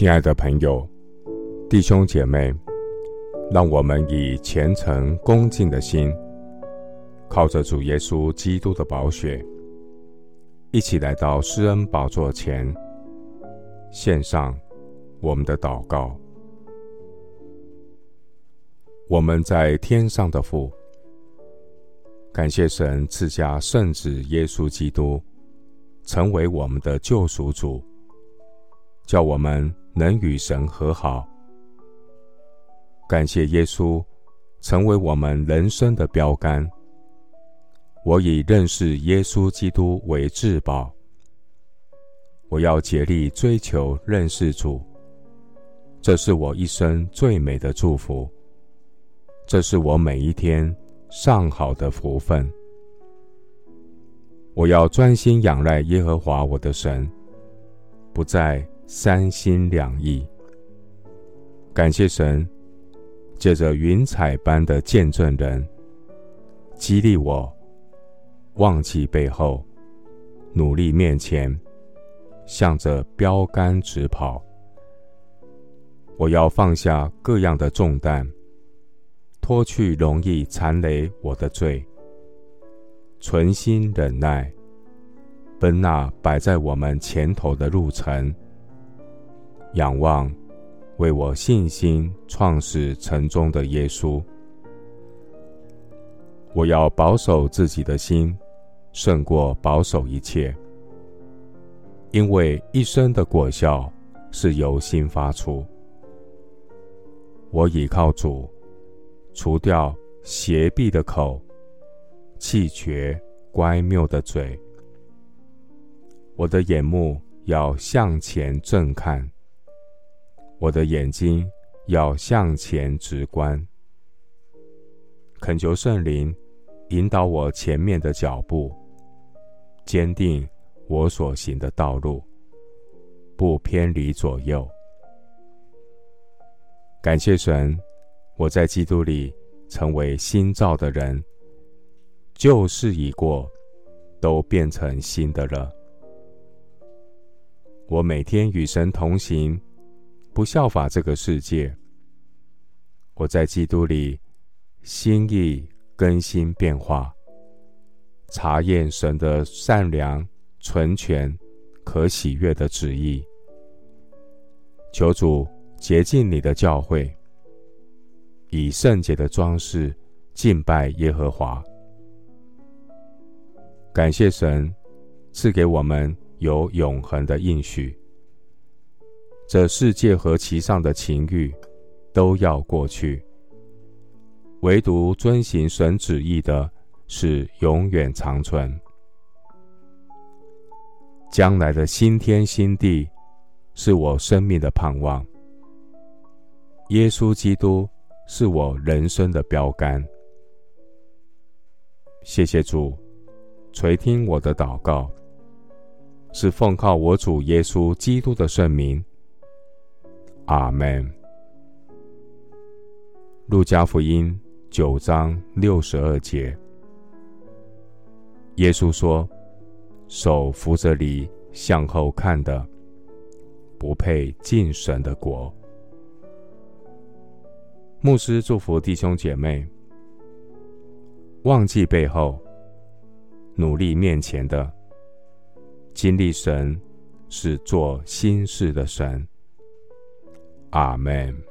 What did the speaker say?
亲爱的朋友、弟兄姐妹，让我们以虔诚恭敬的心，靠着主耶稣基督的宝血，一起来到施恩宝座前，献上我们的祷告。我们在天上的父，感谢神赐下圣子耶稣基督，成为我们的救赎主。叫我们能与神和好。感谢耶稣成为我们人生的标杆。我以认识耶稣基督为至宝。我要竭力追求认识主，这是我一生最美的祝福。这是我每一天上好的福分。我要专心仰赖耶和华我的神，不再。三心两意，感谢神，借着云彩般的见证人，激励我，忘记背后，努力面前，向着标杆直跑。我要放下各样的重担，脱去容易缠累我的罪，存心忍耐，奔那摆在我们前头的路程。仰望为我信心创始成终的耶稣，我要保守自己的心，胜过保守一切，因为一生的果效是由心发出。我倚靠主，除掉邪僻的口，弃绝乖谬的嘴。我的眼目要向前正看。我的眼睛要向前直观，恳求圣灵引导我前面的脚步，坚定我所行的道路，不偏离左右。感谢神，我在基督里成为新造的人，旧事已过，都变成新的了。我每天与神同行。不效法这个世界。我在基督里，心意更新变化，查验神的善良、纯全、可喜悦的旨意。求主洁净你的教会，以圣洁的装饰敬拜耶和华。感谢神赐给我们有永恒的应许。这世界和其上的情欲都要过去，唯独遵行神旨意的是永远长存。将来的新天新地是我生命的盼望。耶稣基督是我人生的标杆。谢谢主垂听我的祷告，是奉靠我主耶稣基督的圣名。阿门。路加福音九章六十二节，耶稣说：“手扶着犁向后看的，不配进神的国。”牧师祝福弟兄姐妹，忘记背后，努力面前的，经历神是做新事的神。阿门。